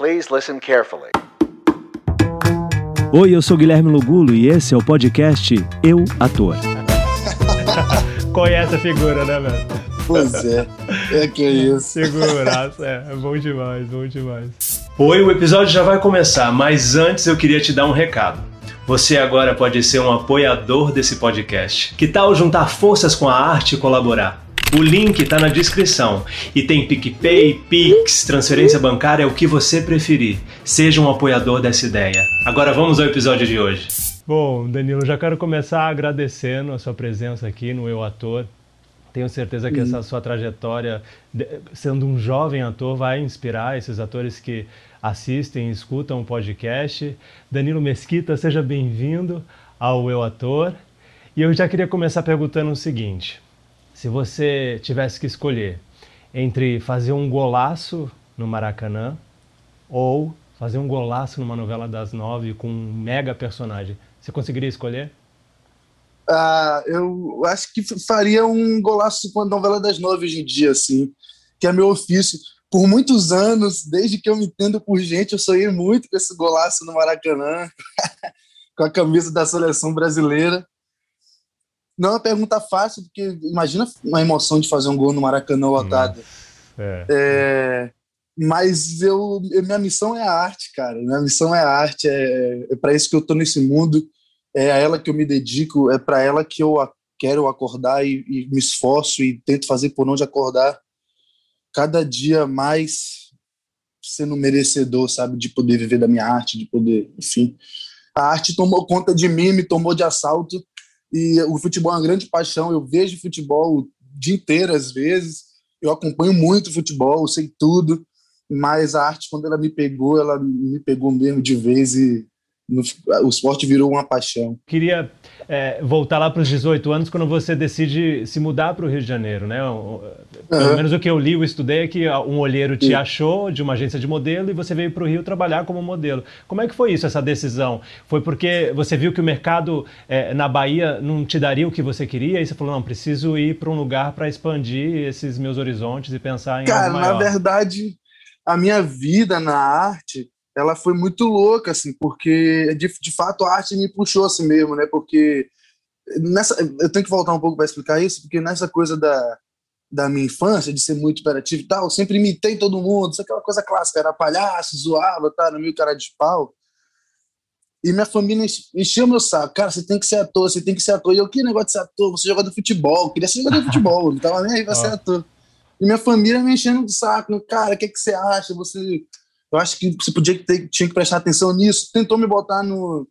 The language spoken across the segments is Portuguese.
Please listen carefully. Oi, eu sou Guilherme Lugulo e esse é o podcast Eu Ator. Conhece a figura, né, velho? Pois é, é que é isso. Seguraça, é, é bom demais, bom demais. Oi, o episódio já vai começar, mas antes eu queria te dar um recado. Você agora pode ser um apoiador desse podcast. Que tal juntar forças com a arte e colaborar? O link está na descrição e tem PicPay, Pix, transferência bancária, o que você preferir. Seja um apoiador dessa ideia. Agora vamos ao episódio de hoje. Bom, Danilo, já quero começar agradecendo a sua presença aqui no Eu Ator. Tenho certeza que essa sua trajetória, sendo um jovem ator, vai inspirar esses atores que assistem e escutam o podcast. Danilo Mesquita, seja bem-vindo ao Eu Ator. E eu já queria começar perguntando o seguinte: se você tivesse que escolher entre fazer um golaço no Maracanã ou fazer um golaço numa novela das nove com um mega personagem, você conseguiria escolher? Ah, eu acho que faria um golaço com a novela das nove hoje em dia, assim, que é meu ofício. Por muitos anos, desde que eu me entendo por gente, eu sonhei muito com esse golaço no Maracanã, com a camisa da seleção brasileira. Não é uma pergunta fácil, porque imagina uma emoção de fazer um gol no Maracanã lotado. É. é. mas eu, minha missão é a arte, cara. Minha missão é a arte. É, é para isso que eu tô nesse mundo. É a ela que eu me dedico. É para ela que eu quero acordar e, e me esforço e tento fazer por onde acordar. Cada dia mais sendo merecedor, sabe, de poder viver da minha arte, de poder, enfim. A arte tomou conta de mim, me tomou de assalto e o futebol é uma grande paixão. Eu vejo futebol o dia inteiro, às vezes. Eu acompanho muito futebol, sei tudo. Mas a arte, quando ela me pegou, ela me pegou mesmo de vez e no, o esporte virou uma paixão. Queria é, voltar lá para os 18 anos, quando você decide se mudar para o Rio de Janeiro, né? Pelo uhum. menos o que eu li, eu estudei é que um olheiro te Sim. achou de uma agência de modelo e você veio para o Rio trabalhar como modelo. Como é que foi isso, essa decisão? Foi porque você viu que o mercado é, na Bahia não te daria o que você queria e você falou, não, preciso ir para um lugar para expandir esses meus horizontes e pensar em Cara, algo maior. na verdade, a minha vida na arte ela foi muito louca, assim, porque de, de fato a arte me puxou assim mesmo, né? Porque nessa, eu tenho que voltar um pouco para explicar isso, porque nessa coisa da, da minha infância, de ser muito hiperativo e tal, eu sempre imitei todo mundo, isso é aquela coisa clássica, era palhaço, zoava, tá, no meio cara de pau. E minha família encheu meu saco. Cara, você tem que ser ator, você tem que ser ator. E eu, que negócio de ser ator? Você joga do futebol. Eu queria ser jogador de futebol, não tava nem aí pra ser ator. E minha família me enchendo o saco. Cara, o que, que você acha? Você eu acho que você podia ter, tinha que prestar atenção nisso. Tentou me botar no,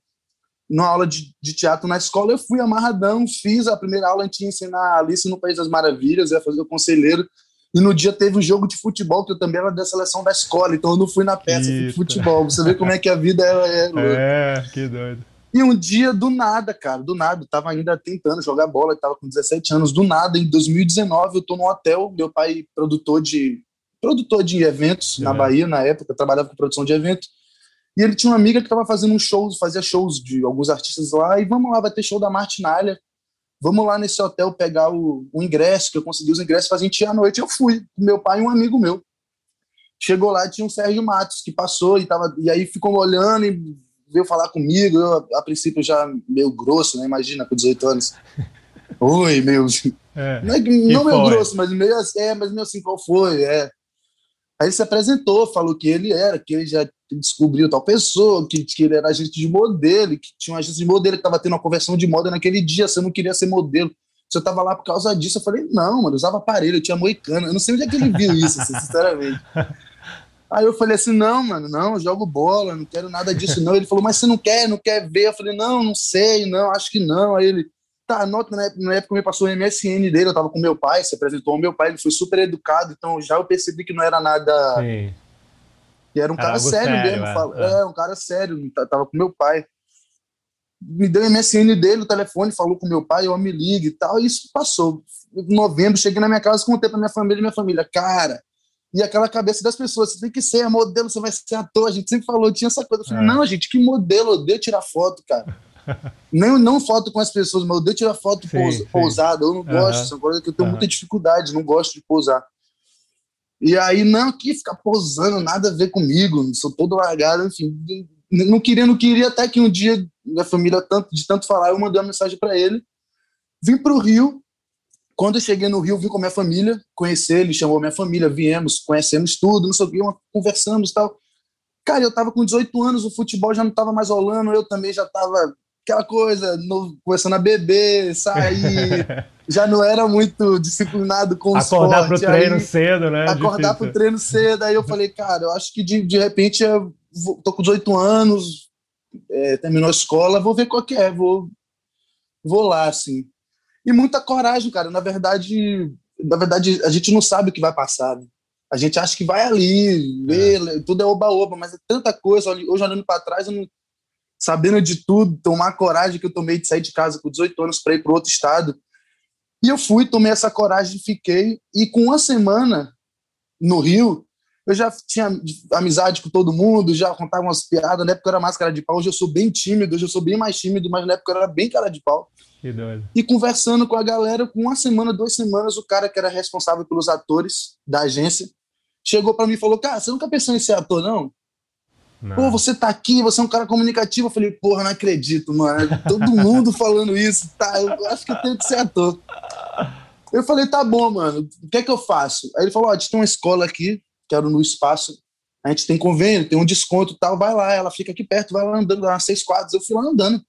numa aula de, de, teatro na escola, eu fui amarradão, fiz a primeira aula, a gente ia ensinar Alice no País das Maravilhas, ia fazer o conselheiro, e no dia teve um jogo de futebol, que eu também era da seleção da escola, então eu não fui na peça, fui de futebol. Você vê como é que a vida é. É, é que doido. E um dia, do nada, cara, do nada, eu tava ainda tentando jogar bola, eu tava com 17 anos, do nada, em 2019, eu tô num hotel, meu pai, produtor de produtor de eventos na Bahia, na época, trabalhava com produção de eventos. E ele tinha uma amiga que estava fazendo um show, fazia shows de alguns artistas lá, e vamos lá, vai ter show da Martinalha. Vamos lá nesse hotel pegar o, o ingresso, que eu consegui os ingressos, fazer a à noite. Eu fui, com meu pai e um amigo meu. Chegou lá, tinha um Sérgio Matos que passou e, tava, e aí ficou olhando e veio falar comigo. Eu, a princípio, já meio grosso, né? Imagina, com 18 anos. Oi, meu. É, não, é, não meio grosso, mas meio, é, mas meio assim, qual foi? É. Aí ele se apresentou, falou que ele era, que ele já descobriu tal pessoa, que, que ele era agente de modelo, que tinha um agente de modelo que estava tendo uma conversão de moda naquele dia, você não queria ser modelo. Você estava lá por causa disso. Eu falei, não, mano, eu usava aparelho, eu tinha moicano. Eu não sei onde é que ele viu isso, assim, sinceramente. Aí eu falei assim, não, mano, não, eu jogo bola, não quero nada disso, não. Ele falou, mas você não quer, não quer ver? Eu falei, não, não sei, não, acho que não. Aí ele, Tá, nota, na época, na época me passou o MSN dele, eu tava com meu pai, se apresentou ao meu pai, ele foi super educado, então já eu percebi que não era nada. Sim. Que era um cara sério, sério, mesmo. É, é. é, um cara sério, tava com meu pai. Me deu o MSN dele, o telefone, falou com meu pai, eu me ligue e tal, e isso passou. Em novembro, cheguei na minha casa, contei pra minha família e minha família, cara, e aquela cabeça das pessoas, você tem que ser modelo, você vai ser ator, a gente sempre falou, tinha essa coisa. Eu falei, é. não, gente, que modelo, eu odeio tirar foto, cara. Nem, não foto com as pessoas, mas eu odeio tirar foto sim, sim. pousada. Eu não gosto, uhum. é uma coisa que eu tenho uhum. muita dificuldade, não gosto de pousar. E aí, não, que ficar posando, nada a ver comigo, sou todo largado, enfim. Não queria, não queria, até que um dia, minha família, tanto, de tanto falar, eu mandei uma mensagem para ele. Vim para o Rio. Quando eu cheguei no Rio, vim com a minha família, conhecer ele, chamou minha família, viemos, conhecemos tudo, não que, conversamos e tal. Cara, eu tava com 18 anos, o futebol já não tava mais rolando, eu também já tava aquela coisa, no, começando a beber, sair, já não era muito disciplinado com o Acordar pro treino aí, cedo, né? Acordar Difícil. pro treino cedo, aí eu falei, cara, eu acho que de, de repente eu vou, tô com 18 anos, é, terminou a escola, vou ver qual que é, vou, vou lá, assim. E muita coragem, cara, na verdade, na verdade a gente não sabe o que vai passar, né? A gente acha que vai ali, é. tudo é oba-oba, mas é tanta coisa. Hoje, olhando para trás, eu não, sabendo de tudo, tomar a coragem que eu tomei de sair de casa com 18 anos para ir para outro estado. E eu fui, tomei essa coragem, fiquei. E com uma semana no Rio, eu já tinha amizade com todo mundo, já contava umas piadas. Na época eu era mais cara de pau, hoje eu sou bem tímido, hoje eu sou bem mais tímido, mas na época eu era bem cara de pau. Que doido. E conversando com a galera, com uma semana, duas semanas, o cara que era responsável pelos atores da agência chegou para mim e falou: Cara, você nunca pensou em ser ator, não? Não. Pô, você tá aqui, você é um cara comunicativo. Eu falei, porra, não acredito, mano. Todo mundo falando isso, tá? Eu acho que eu tenho que ser ator. Eu falei, tá bom, mano, o que é que eu faço? Aí ele falou: Ó, a gente tem uma escola aqui, quero no espaço. A gente tem convênio, tem um desconto e tal, vai lá, ela fica aqui perto, vai lá andando, lá seis quadros. Eu fui lá andando.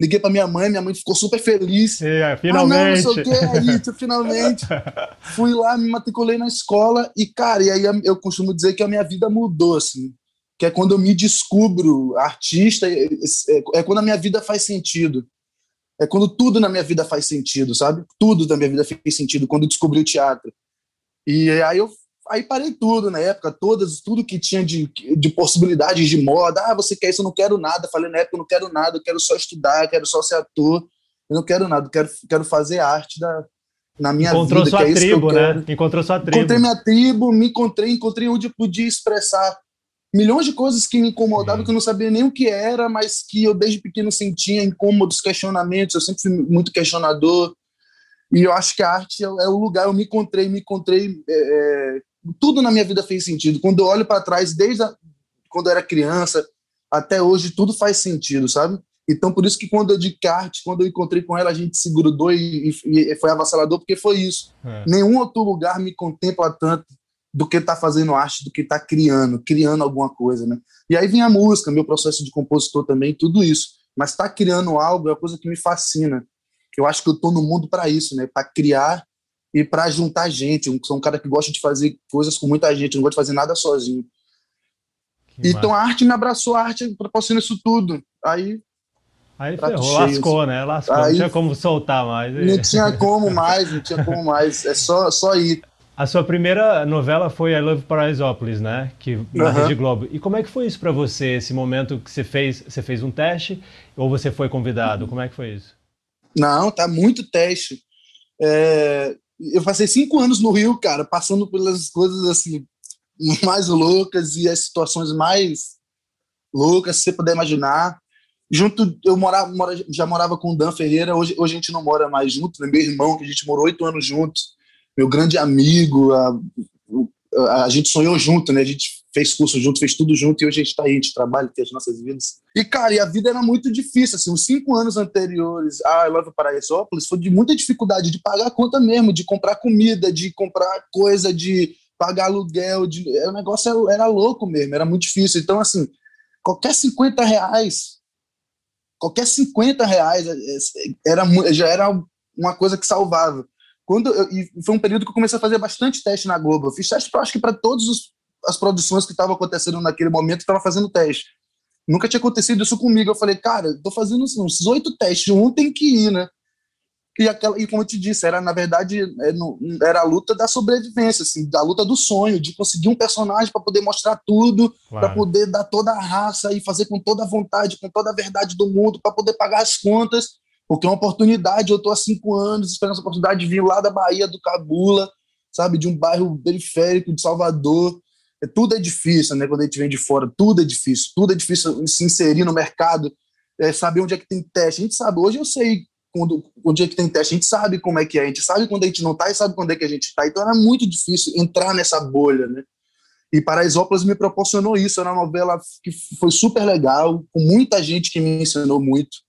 Liguei pra minha mãe, minha mãe ficou super feliz. É, finalmente. Ah, não, não sei o que, é isso, finalmente. Fui lá, me matriculei na escola e, cara, e aí eu costumo dizer que a minha vida mudou, assim que é quando eu me descubro artista, é, é, é, quando a minha vida faz sentido. É quando tudo na minha vida faz sentido, sabe? Tudo na minha vida fez sentido quando eu descobri o teatro. E aí eu aí parei tudo na época, todas, tudo que tinha de, de possibilidades de moda. Ah, você quer isso? Eu não quero nada. Falei na época, eu não quero nada, eu quero só estudar, eu quero só ser ator. Eu não quero nada, eu quero, quero fazer arte da, na minha Encontrou vida. Sua é tribo, né? Encontrou sua tribo. Encontrei minha tribo, me encontrei, encontrei onde eu podia expressar milhões de coisas que me incomodavam, que eu não sabia nem o que era, mas que eu desde pequeno sentia incômodos, questionamentos. Eu sempre fui muito questionador. E eu acho que a arte é, é o lugar. Eu me encontrei, me encontrei. É, é tudo na minha vida fez sentido. Quando eu olho para trás, desde a, quando eu era criança até hoje, tudo faz sentido, sabe? Então, por isso que quando eu de quando eu encontrei com ela, a gente se grudou e, e, e foi avassalador, porque foi isso. É. Nenhum outro lugar me contempla tanto do que tá fazendo arte, do que tá criando, criando alguma coisa, né? E aí vem a música, meu processo de compositor também, tudo isso. Mas tá criando algo é uma coisa que me fascina. Eu acho que eu tô no mundo para isso, né? Para criar e para juntar gente. Eu sou um cara que gosta de fazer coisas com muita gente, não gosto de fazer nada sozinho. Que então massa. a arte me abraçou, a arte proporciona isso tudo. Aí Aí ferrou, cheio, lascou, assim. né? Lascou, aí, não tinha como soltar mais. Não tinha como mais, não tinha como mais. É só, só ir. A sua primeira novela foi I Love Paraisópolis, né? Que na uhum. Rede Globo. E como é que foi isso para você, esse momento que você fez? Você fez um teste ou você foi convidado? Como é que foi isso? Não, tá muito teste. É, eu passei cinco anos no Rio, cara, passando pelas coisas assim mais loucas e as situações mais loucas, se você puder imaginar. Junto, eu morava, já morava com o Dan Ferreira. Hoje, hoje a gente não mora mais junto, né? Meu irmão, que a gente morou oito anos juntos meu grande amigo, a, a, a, gente sonhou junto, né? A gente fez curso junto, fez tudo junto e hoje a gente está aí, a gente trabalha, tem as nossas vidas. E, cara, e a vida era muito difícil, assim, os cinco anos anteriores a Love Paraisópolis foi de muita dificuldade de pagar a conta mesmo, de comprar comida, de comprar coisa, de pagar aluguel, de, o negócio era, era louco mesmo, era muito difícil. Então, assim, qualquer 50 reais, qualquer 50 reais é, é, era, já era uma coisa que salvava. Quando eu, e foi um período que eu comecei a fazer bastante teste na Globo. Eu fiz teste, acho que para todas as produções que estavam acontecendo naquele momento, estava fazendo teste. Nunca tinha acontecido isso comigo. Eu falei, cara, estou fazendo uns oito testes, um tem que ir, né? E, aquela, e como eu te disse, era na verdade é, era a luta da sobrevivência, assim, da luta do sonho, de conseguir um personagem para poder mostrar tudo, claro. para poder dar toda a raça e fazer com toda a vontade, com toda a verdade do mundo, para poder pagar as contas porque é uma oportunidade. Eu estou há cinco anos esperando essa oportunidade de vir lá da Bahia, do Cabula, sabe, de um bairro periférico de Salvador. É, tudo é difícil, né? Quando a gente vem de fora, tudo é difícil. Tudo é difícil se inserir no mercado, é, saber onde é que tem teste. A gente sabe, hoje eu sei quando, o dia que tem teste, a gente sabe como é que é, a gente sabe quando a gente não tá e sabe quando é que a gente tá. Então era muito difícil entrar nessa bolha, né? E Paraisópolis me proporcionou isso. Era uma novela que foi super legal, com muita gente que me ensinou muito.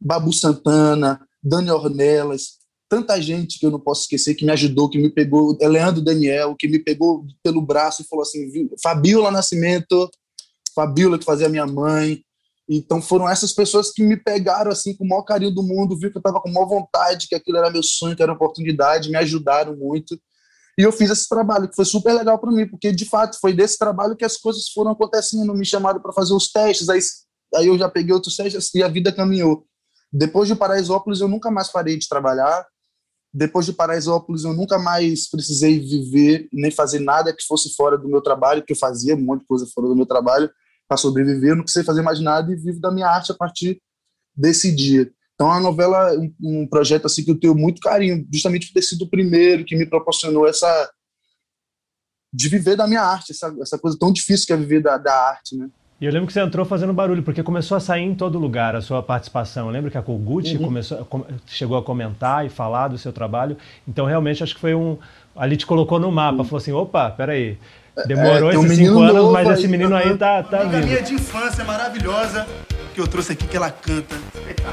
Babu Santana, Dani Ornelas, tanta gente que eu não posso esquecer que me ajudou, que me pegou, é Leandro Daniel, que me pegou pelo braço e falou assim: Fabiola Nascimento, Fabiola que fazia minha mãe. Então foram essas pessoas que me pegaram assim com o maior carinho do mundo, viu que eu estava com maior vontade, que aquilo era meu sonho, que era oportunidade, me ajudaram muito. E eu fiz esse trabalho, que foi super legal para mim, porque de fato foi desse trabalho que as coisas foram acontecendo. Me chamaram para fazer os testes, aí, aí eu já peguei outros testes e a vida caminhou. Depois de Paraisópolis, eu nunca mais parei de trabalhar. Depois de Paraisópolis, eu nunca mais precisei viver nem fazer nada que fosse fora do meu trabalho, que eu fazia um monte de coisa fora do meu trabalho para sobreviver. Eu não precisei fazer mais nada e vivo da minha arte a partir desse dia. Então, a novela é um, um, projeto assim que eu tenho muito carinho, justamente por ter sido o primeiro que me proporcionou essa de viver da minha arte, essa, essa coisa tão difícil que é viver da, da arte, né? E eu lembro que você entrou fazendo barulho, porque começou a sair em todo lugar a sua participação. Eu lembro que a Kogut uhum. começou, chegou a comentar e falar do seu trabalho. Então, realmente, acho que foi um. Ali te colocou no mapa, uhum. falou assim: opa, peraí. Demorou é, esses um cinco anos, mas esse menino aí tá, tá vindo. A minha de infância maravilhosa que eu trouxe aqui que ela canta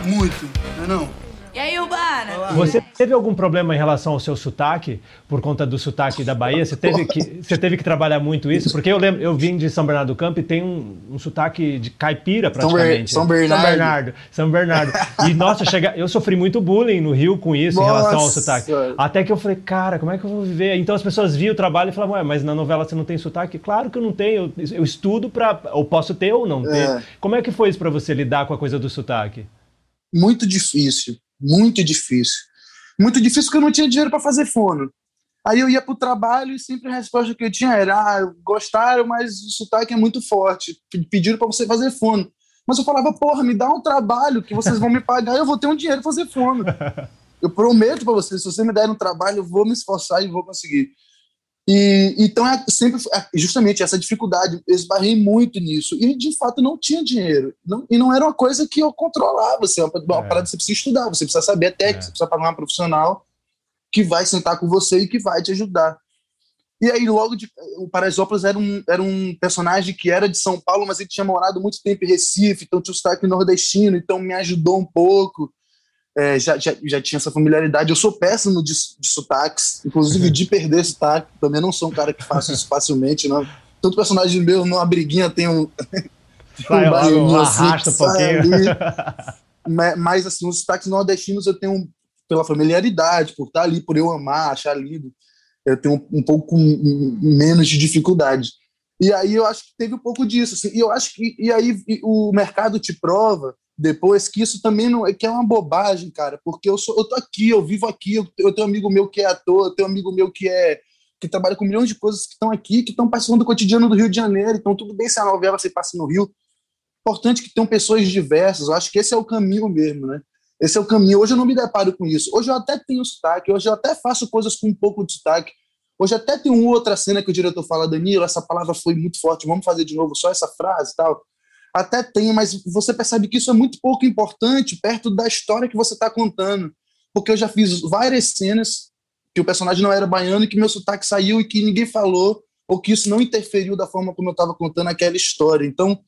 muito, não é não? E aí, Urbana? Você teve algum problema em relação ao seu sotaque, por conta do sotaque da Bahia? Você teve que, você teve que trabalhar muito isso? Porque eu lembro, eu vim de São Bernardo do Campo e tem um, um sotaque de caipira praticamente. São, Ber São Bernardo. São Bernardo. São Bernardo. E, nossa, chega, eu sofri muito bullying no Rio com isso, nossa. em relação ao sotaque. Até que eu falei, cara, como é que eu vou viver? Então as pessoas viam o trabalho e falavam, ué, mas na novela você não tem sotaque? Claro que eu não tenho, eu, eu estudo para, ou posso ter ou não ter. É. Como é que foi isso para você lidar com a coisa do sotaque? Muito difícil muito difícil. Muito difícil porque eu não tinha dinheiro para fazer fono. Aí eu ia para o trabalho e sempre a resposta que eu tinha era: ah, gostaram, mas o sotaque é muito forte. Pediram para você fazer fono. Mas eu falava: porra, me dá um trabalho que vocês vão me pagar eu vou ter um dinheiro para fazer fono. Eu prometo para vocês: se vocês me derem um trabalho, eu vou me esforçar e vou conseguir. E, então, é sempre é justamente essa dificuldade, eu esbarrei muito nisso. E, de fato, não tinha dinheiro. Não, e não era uma coisa que eu controlava. Assim, uma, uma é. parada você precisa estudar, você precisa saber a técnica, é. você precisa pagar uma profissional que vai sentar com você e que vai te ajudar. E aí, logo de. O Paraisópolis era um, era um personagem que era de São Paulo, mas ele tinha morado muito tempo em Recife, então tinha o sotaque nordestino, então me ajudou um pouco é, já, já, já tinha essa familiaridade. Eu sou péssimo de, de sotaques, inclusive de perder sotaque. Também não sou um cara que faça isso facilmente, não. Tanto personagem meu, numa briguinha, tem um. Sai, um assim, arrasta um pouquinho. mas, mas, assim, os sotaques nordestinos eu tenho, pela familiaridade, por estar ali, por eu amar, achar lindo, eu tenho um, um pouco menos de dificuldade. E aí eu acho que teve um pouco disso. Assim, e eu acho que. E aí o mercado te prova depois que isso também não é que é uma bobagem, cara, porque eu sou eu tô aqui, eu vivo aqui, eu, eu tenho um amigo meu que é ator, eu tenho um amigo meu que é que trabalha com milhões de coisas que estão aqui, que estão participando do cotidiano do Rio de Janeiro, então tudo bem se a novela se passa no Rio. Importante que tenham pessoas diversas, eu acho que esse é o caminho mesmo, né? Esse é o caminho. Hoje eu não me deparo com isso. Hoje eu até tenho sotaque, hoje eu até faço coisas com um pouco de sotaque. Hoje até tem uma outra cena que o diretor fala, Danilo, essa palavra foi muito forte, vamos fazer de novo só essa frase tal até tem, mas você percebe que isso é muito pouco importante perto da história que você está contando. Porque eu já fiz várias cenas que o personagem não era baiano e que meu sotaque saiu e que ninguém falou, ou que isso não interferiu da forma como eu estava contando aquela história. Então,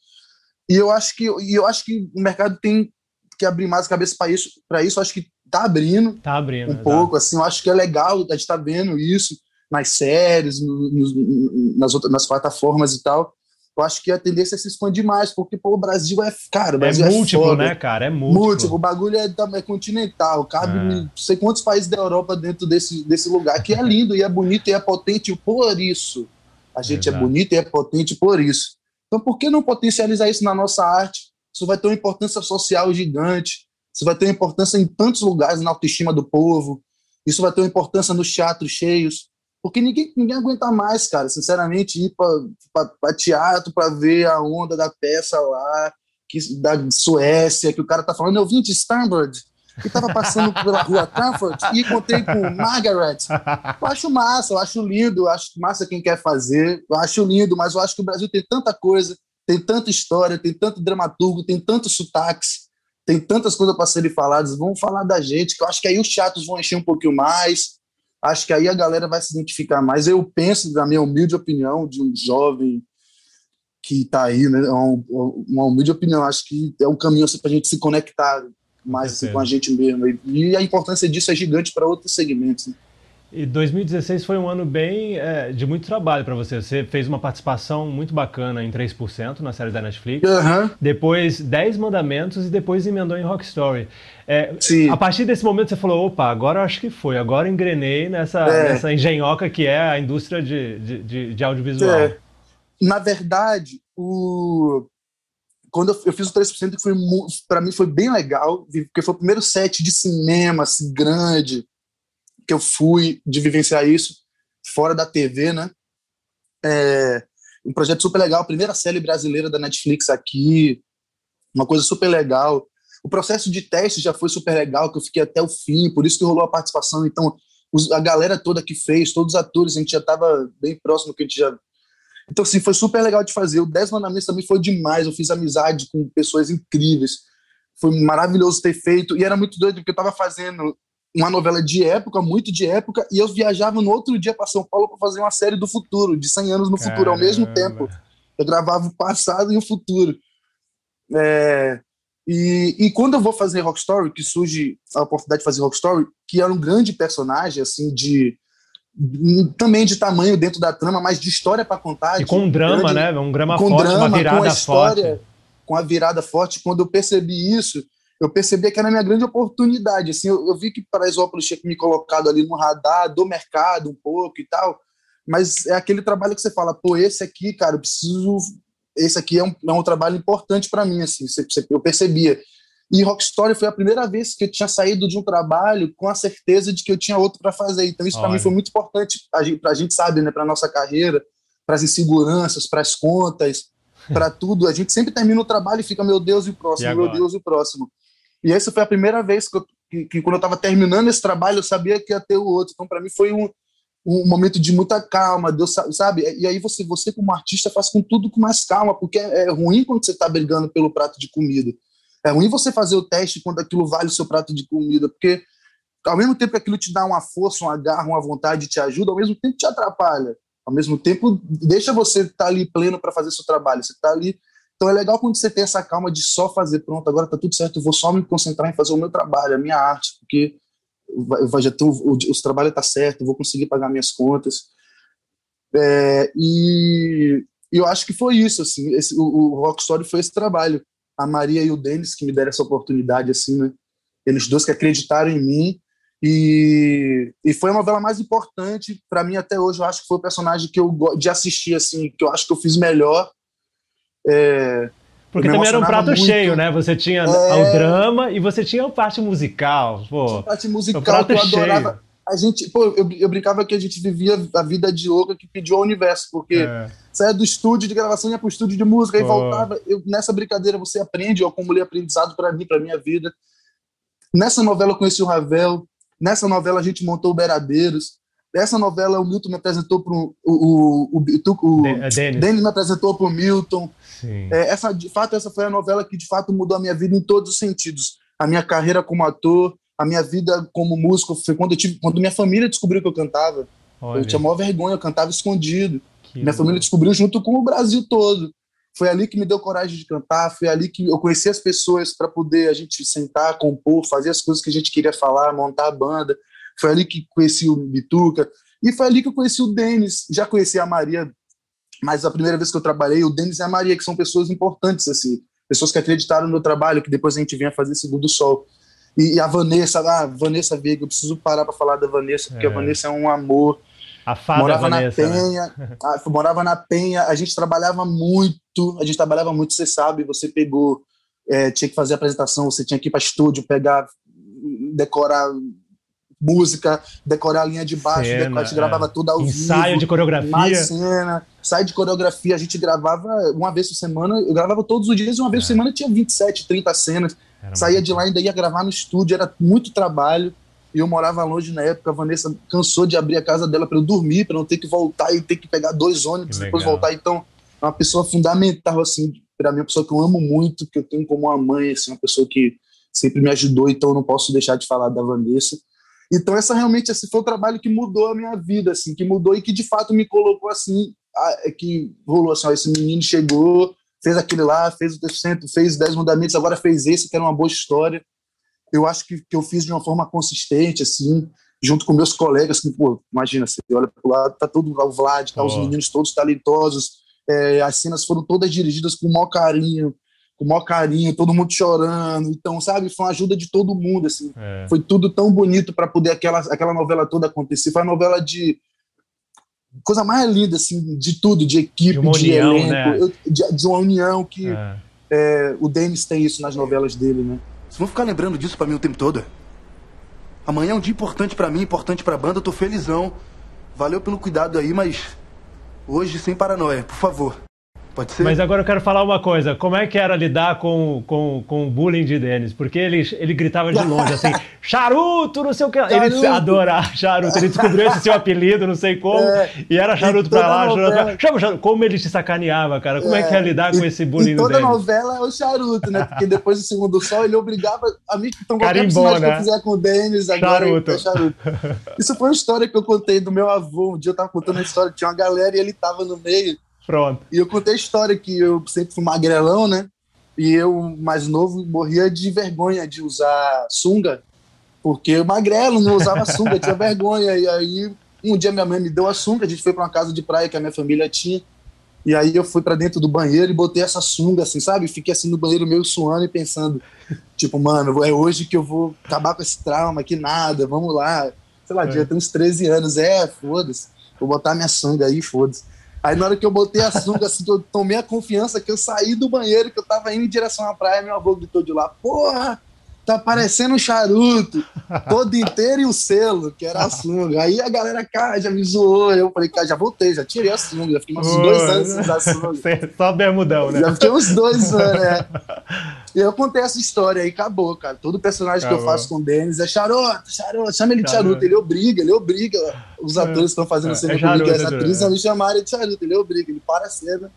e eu acho que e eu acho que o mercado tem que abrir mais a cabeça para isso, para isso acho que está abrindo. Tá abrindo. Um exatamente. pouco assim, eu acho que é legal a gente tá vendo isso nas séries, no, no, nas outras nas plataformas e tal eu acho que a tendência é se expandir mais, porque pô, o Brasil é. Cara, o Brasil é, é múltiplo, né, cara? É múltiplo. múltiplo. O bagulho é, é continental. Cabe é. não sei quantos países da Europa dentro desse, desse lugar, que é lindo e é bonito e é potente por isso. A gente é Exato. é bonito e é potente por isso. Então, por que não potencializar isso na nossa arte? Isso vai ter uma importância social gigante. Isso vai ter uma importância em tantos lugares na autoestima do povo. Isso vai ter uma importância nos teatros cheios. Porque ninguém, ninguém aguenta mais, cara, sinceramente, ir para teatro para ver a onda da peça lá, que, da Suécia, que o cara tá falando, eu vim de Stanford e tava passando pela rua Stanford e encontrei com Margaret. Eu acho massa, eu acho lindo, eu acho massa quem quer fazer, eu acho lindo, mas eu acho que o Brasil tem tanta coisa, tem tanta história, tem tanto dramaturgo, tem tantos sotaques, tem tantas coisas para serem faladas, vamos falar da gente, que eu acho que aí os chatos vão encher um pouquinho mais, acho que aí a galera vai se identificar mais. Eu penso, na minha humilde opinião, de um jovem que está aí, né, é uma humilde opinião, acho que é um caminho assim, para a gente se conectar mais assim, com a gente mesmo. E a importância disso é gigante para outros segmentos. Né? E 2016 foi um ano bem é, de muito trabalho para você. Você fez uma participação muito bacana em 3% na série da Netflix. Uhum. Depois 10 Mandamentos e depois emendou em Rock Story. É, a partir desse momento você falou: opa, agora eu acho que foi. Agora engrenei nessa, é. nessa engenhoca que é a indústria de, de, de, de audiovisual. É. Na verdade, o... quando eu, eu fiz o 3%, que foi para mim foi bem legal, porque foi o primeiro set de cinema assim, grande que eu fui de vivenciar isso fora da TV, né? É um projeto super legal, primeira série brasileira da Netflix aqui, uma coisa super legal. O processo de teste já foi super legal, que eu fiquei até o fim, por isso que rolou a participação. Então, a galera toda que fez, todos os atores, a gente já estava bem próximo, que a gente já. Então, assim, foi super legal de fazer. O Dez Mandamentos também foi demais. Eu fiz amizade com pessoas incríveis. Foi maravilhoso ter feito. E era muito doido, porque eu estava fazendo uma novela de época, muito de época, e eu viajava no outro dia para São Paulo para fazer uma série do futuro, de 100 anos no Caramba. futuro, ao mesmo tempo. Eu gravava o passado e o futuro. É, e, e, quando eu vou fazer Rock Story, que surge a oportunidade de fazer Rock Story, que era um grande personagem, assim, de também de tamanho dentro da trama, mas de história para contar. E com um drama, grande, né? Um drama com forte, drama, uma virada com a história, forte. Com a virada forte. Quando eu percebi isso, eu percebi que era a minha grande oportunidade. Assim, eu, eu vi que Paraisópolis tinha me colocado ali no radar do mercado um pouco e tal, mas é aquele trabalho que você fala, pô, esse aqui, cara, eu preciso. Esse aqui é um, é um trabalho importante para mim, assim, eu percebia. E Rock Story foi a primeira vez que eu tinha saído de um trabalho com a certeza de que eu tinha outro para fazer. Então, isso para mim foi muito importante, para a gente, a gente sabe, né, para nossa carreira, para as inseguranças, para as contas, para tudo. A gente sempre termina o trabalho e fica, meu Deus, e o próximo, e meu Deus, e o próximo. E essa foi a primeira vez que, eu, que, que quando eu estava terminando esse trabalho, eu sabia que ia ter o outro. Então, para mim, foi um, um momento de muita calma, Deus sabe? E aí você, você como artista faz com tudo com mais calma, porque é, é ruim quando você está brigando pelo prato de comida. É ruim você fazer o teste quando aquilo vale o seu prato de comida, porque ao mesmo tempo que aquilo te dá uma força, uma garra, uma vontade, te ajuda, ao mesmo tempo te atrapalha. Ao mesmo tempo, deixa você estar tá ali pleno para fazer seu trabalho. Você está ali então é legal quando você tem essa calma de só fazer, pronto, agora tá tudo certo, eu vou só me concentrar em fazer o meu trabalho, a minha arte, porque vai, já ter, o, o, trabalho tá certo, vou conseguir pagar minhas contas. É, e, e, eu acho que foi isso, assim, esse, o, o Rock Story foi esse trabalho. A Maria e o Denis que me deram essa oportunidade, assim, né? Eles dois que acreditaram em mim e, e foi a novela mais importante para mim até hoje. Eu acho que foi o personagem que eu de assistir, assim, que eu acho que eu fiz melhor é, porque também era um prato muito. cheio, né? Você tinha é... o drama e você tinha a parte musical. Pô, a parte musical que eu adorava. Cheio. A gente, pô, eu, eu, brincava que a gente vivia a vida de louca que pediu ao universo, porque é. saia do estúdio de gravação e ia pro estúdio de música, e voltava. Eu, nessa brincadeira você aprende, eu acumulei aprendizado para mim, para minha vida. Nessa novela eu conheci o Ravel, nessa novela a gente montou o Beradeiros, essa novela o Milton me apresentou para o, o, o, o Denis me apresentou para o Milton. É, essa, de fato, essa foi a novela que de fato mudou a minha vida em todos os sentidos. A minha carreira como ator, a minha vida como músico. Foi quando, eu tive, quando minha família descobriu que eu cantava. Olha. Eu tinha maior vergonha, eu cantava escondido. Que minha família descobriu junto com o Brasil todo. Foi ali que me deu coragem de cantar, foi ali que eu conheci as pessoas para poder a gente sentar, compor, fazer as coisas que a gente queria falar, montar a banda. Foi ali que conheci o Bituca. E foi ali que eu conheci o Denis. Já conheci a Maria, mas a primeira vez que eu trabalhei, o Denis e a Maria, que são pessoas importantes, assim. Pessoas que acreditaram no meu trabalho, que depois a gente vinha fazer Segundo Sol. E, a Vanessa, ah, Vanessa Veiga, eu preciso parar para falar da Vanessa, porque é. a Vanessa é um amor. A fada morava Vanessa, na né? Penha, né? a, morava na Penha, a gente trabalhava muito, a gente trabalhava muito, você sabe, você pegou, é, tinha que fazer a apresentação, você tinha que ir para estúdio, pegar, decorar música, decorar a linha de baixo, cena, decorar, a gente gravava é. tudo ao Ensaio vivo. De coreografia. Mais cena, ensaio de coreografia. A gente gravava uma vez por semana, eu gravava todos os dias, uma vez é. por semana tinha 27, 30 cenas. Era Saía de lá ainda ia gravar no estúdio, era muito trabalho. E eu morava longe na época, a Vanessa cansou de abrir a casa dela para eu dormir, para não ter que voltar e ter que pegar dois ônibus depois voltar. Então, é uma pessoa fundamental, assim, para mim, uma pessoa que eu amo muito, que eu tenho como uma mãe, assim, uma pessoa que sempre me ajudou, então eu não posso deixar de falar da Vanessa. Então essa realmente esse foi o trabalho que mudou a minha vida, assim, que mudou e que de fato me colocou assim, é que rolou assim, ó, esse menino chegou, fez aquele lá, fez o terceiro, fez dez mandamentos, agora fez esse que era uma boa história. Eu acho que, que eu fiz de uma forma consistente, assim, junto com meus colegas, que, pô, imagina, você olha pro lado, tá todo o Vlad, tá oh. os meninos todos talentosos, é, as cenas foram todas dirigidas com o maior carinho, com o maior carinho, todo mundo chorando. Então, sabe, foi uma ajuda de todo mundo, assim. É. Foi tudo tão bonito para poder aquela, aquela novela toda acontecer. Foi uma novela de coisa mais linda, assim, de tudo, de equipe, de, uma de união, elenco, né? de, de, uma união que é. É, o Denis tem isso nas novelas dele, né? Vocês vão ficar lembrando disso para mim o tempo todo? Amanhã é um dia importante para mim, importante pra banda, eu tô felizão. Valeu pelo cuidado aí, mas hoje sem paranoia, por favor. Pode ser? Mas agora eu quero falar uma coisa. Como é que era lidar com, com, com o bullying de Denis? Porque ele, ele gritava de longe, assim, charuto, não sei o que. Charuto. Ele adorava charuto. Ele descobriu esse seu apelido, não sei como. É, e era charuto pra lá, charuto pra lá. Chama charuto. Como ele te sacaneava, cara. Como é, é que é lidar com esse bullying Denis? Toda novela é o charuto, né? Porque depois do segundo sol ele obrigava a mim, então qualquer personagem né? que eu fizer com o Denis agora charuto. é charuto. Isso foi uma história que eu contei do meu avô. Um dia eu tava contando a história, tinha uma galera e ele tava no meio. Pronto. E eu contei a história que eu sempre fui magrelão, né? E eu, mais novo, morria de vergonha de usar sunga, porque eu magrelo, não usava sunga, tinha vergonha. E aí, um dia minha mãe me deu a sunga, a gente foi para uma casa de praia que a minha família tinha. E aí eu fui para dentro do banheiro e botei essa sunga, assim, sabe? Fiquei assim no banheiro meio suando e pensando, tipo, mano, é hoje que eu vou acabar com esse trauma, que nada, vamos lá. Sei lá, é. devia ter uns 13 anos, é, foda-se. Vou botar minha sunga aí, foda-se. Aí na hora que eu botei a sunga, assim, que eu tomei a confiança, que eu saí do banheiro, que eu tava indo em direção à praia, meu avô gritou de lá, porra, tá parecendo um charuto, todo inteiro e o selo, que era a sunga. Aí a galera, cara, já me zoou. Eu falei, cara, já voltei, já tirei a sunga, já fiquei uns dois anos sem usar sunga. Só bermudão, né? Já fiquei uns dois anos, né? E eu contei essa história aí, acabou, cara. Todo personagem acabou. que eu faço com o Denis é charuto, charuto, chama ele de charuto. Ele obriga, ele obriga os é. atores estão fazendo é, cena é comigo, as atrizes, a me chamarem de charuto. Ele obriga, ele para a cena.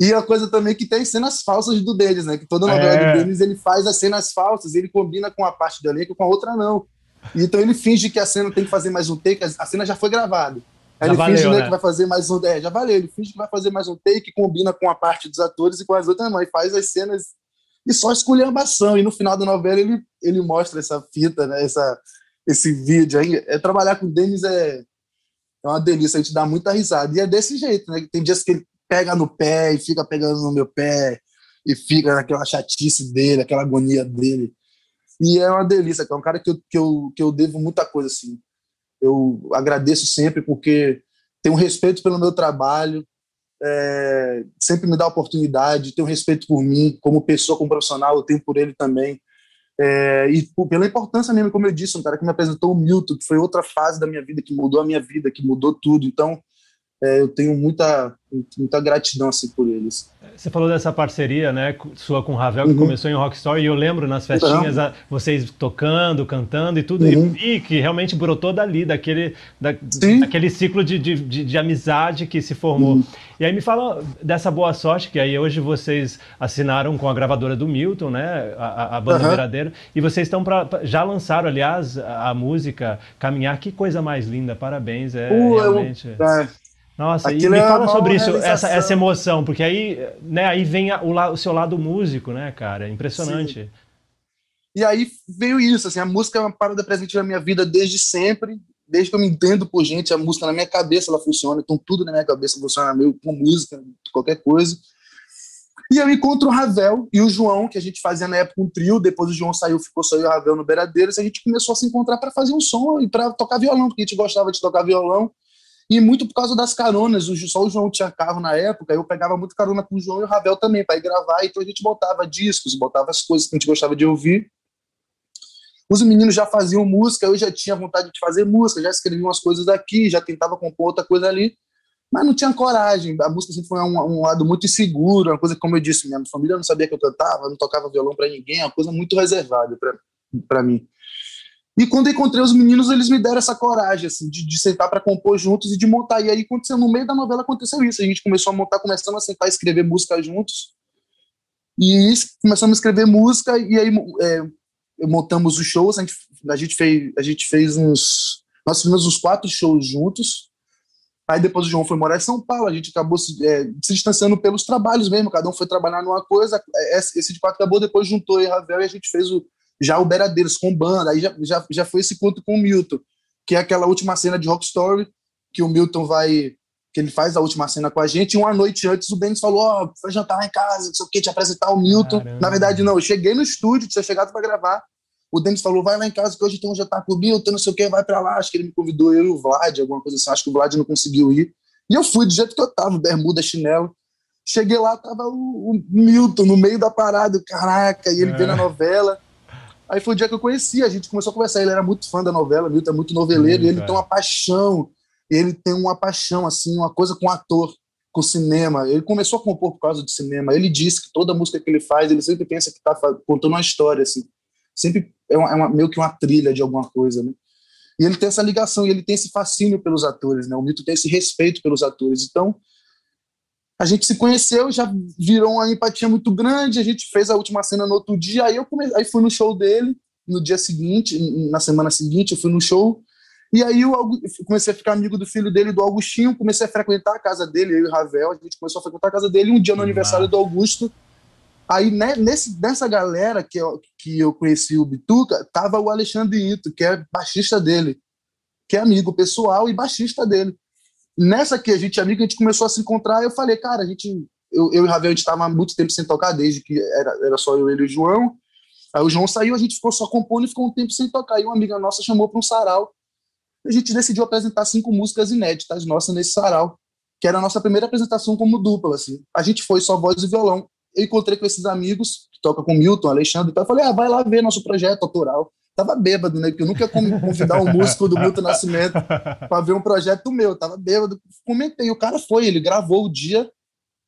E a coisa também que tem cenas falsas do Denis, né? Que toda novela é. do Denis ele faz as cenas falsas, ele combina com a parte do elenco com a outra não. Então ele finge que a cena tem que fazer mais um take, a cena já foi gravada. Aí ele valeu, finge né, né? que vai fazer mais um. É, já valeu, ele finge que vai fazer mais um take, combina com a parte dos atores e com as outras não. E faz as cenas e só esculhambação. E no final da novela ele, ele mostra essa fita, né? Essa, esse vídeo aí. É, trabalhar com o Denis é, é uma delícia, a gente dá muita risada. E é desse jeito, né? Tem dias que ele pega no pé e fica pegando no meu pé e fica naquela chatice dele, aquela agonia dele. E é uma delícia, é um cara que eu, que eu, que eu devo muita coisa, assim. Eu agradeço sempre porque tenho respeito pelo meu trabalho, é, sempre me dá oportunidade, tem um respeito por mim, como pessoa, como profissional, eu tenho por ele também. É, e pela importância mesmo, como eu disse, um cara que me apresentou o Milton, que foi outra fase da minha vida, que mudou a minha vida, que mudou tudo. Então, é, eu tenho muita, muita gratidão assim, por eles. Você falou dessa parceria, né, sua com o Ravel, que uhum. começou em Rockstar, e eu lembro nas festinhas a, vocês tocando, cantando e tudo, uhum. e, e, que realmente brotou dali, daquele, da, daquele ciclo de, de, de, de, amizade que se formou. Uhum. E aí me fala dessa boa sorte, que aí hoje vocês assinaram com a gravadora do Milton, né, a, a banda Veradeiro, e vocês estão para já lançaram, aliás, a, a, música Caminhar, que coisa mais linda, parabéns, é uh, realmente... Eu, é nossa, Aquilo e me é fala sobre isso, essa, essa emoção, porque aí, né, aí vem a, o, o, seu lado músico, né, cara? Impressionante. Sim. E aí veio isso, assim, a música é uma parada presente na minha vida desde sempre, desde que eu me entendo por gente, a música na minha cabeça ela funciona, então tudo na minha cabeça funciona meio com música, qualquer coisa. E eu encontro o Ravel e o João, que a gente fazia na época um trio, depois o João saiu, ficou só eu e o Ravel no Beradeiros, a gente começou a se encontrar para fazer um som e para tocar violão, porque a gente gostava de tocar violão. E muito por causa das caronas, só o João tinha carro na época, eu pegava muito carona com o João e o Ravel também, para ir gravar, então a gente botava discos, botava as coisas que a gente gostava de ouvir. Os meninos já faziam música, eu já tinha vontade de fazer música, já escrevia umas coisas aqui, já tentava compor outra coisa ali, mas não tinha coragem. A música sempre foi um, um lado muito inseguro, uma coisa como eu disse, minha família não sabia que eu cantava, não tocava violão para ninguém, uma coisa muito reservada para mim. E quando encontrei os meninos, eles me deram essa coragem, assim, de, de sentar para compor juntos e de montar. E aí aconteceu, no meio da novela aconteceu isso. A gente começou a montar, começando a sentar e escrever música juntos. E começamos a escrever música, e aí é, montamos os shows, a gente, a gente, fez, a gente fez uns. Nós fizemos uns quatro shows juntos. Aí depois o João foi morar em São Paulo, a gente acabou se, é, se distanciando pelos trabalhos mesmo, cada um foi trabalhar numa coisa. É, esse de quatro acabou, depois juntou e Ravel e a gente fez o, já o Beradeiros com banda. Aí já, já, já foi esse conto com o Milton, que é aquela última cena de Rock Story, que o Milton vai que ele faz a última cena com a gente, e uma noite antes o Denis falou, ó, oh, foi jantar lá em casa, não sei o que, te apresentar o Milton. Caramba. Na verdade, não, eu cheguei no estúdio, tinha chegado para gravar, o Denis falou, vai lá em casa que hoje tem um jantar com o Milton, não sei o que, vai para lá. Acho que ele me convidou, eu e o Vlad, alguma coisa assim, acho que o Vlad não conseguiu ir. E eu fui do jeito que eu tava, bermuda, chinelo. Cheguei lá, tava o, o Milton no meio da parada, caraca, e ele é. vendo a novela. Aí foi o dia que eu conheci, a gente começou a conversar, ele era muito fã da novela, o Milton é muito noveleiro, hum, e ele tem uma paixão ele tem uma paixão, assim, uma coisa com ator, com cinema. Ele começou a compor por causa de cinema. Ele disse que toda música que ele faz, ele sempre pensa que está contando uma história, assim. Sempre é, uma, é uma, meio que uma trilha de alguma coisa, né? E ele tem essa ligação, e ele tem esse fascínio pelos atores, né? O Mito tem esse respeito pelos atores. Então, a gente se conheceu, já virou uma empatia muito grande, a gente fez a última cena no outro dia, aí eu comecei, aí fui no show dele, no dia seguinte, na semana seguinte, eu fui no show, e aí eu comecei a ficar amigo do filho dele, do Augustinho, comecei a frequentar a casa dele, eu e o Ravel, a gente começou a frequentar a casa dele um dia no aniversário do Augusto. Aí né, nesse, nessa galera que eu, que eu conheci o Bituca, tava o Alexandre Ito, que é baixista dele, que é amigo pessoal e baixista dele. Nessa que a gente é amigo, a gente começou a se encontrar, eu falei, cara, a gente, eu, eu e o Ravel, a gente estava há muito tempo sem tocar, desde que era, era só eu, ele e o João. Aí o João saiu, a gente ficou só compondo e ficou um tempo sem tocar. E uma amiga nossa chamou para um sarau a gente decidiu apresentar cinco músicas inéditas nossas nesse sarau, que era a nossa primeira apresentação como dupla, assim. A gente foi só voz e violão. Eu encontrei com esses amigos, que toca com Milton, Alexandre e tal, eu falei, ah, vai lá ver nosso projeto autoral. Tava bêbado, né? Porque eu nunca ia convidar um músico do Milton Nascimento para ver um projeto meu. Tava bêbado. Comentei, o cara foi, ele gravou o dia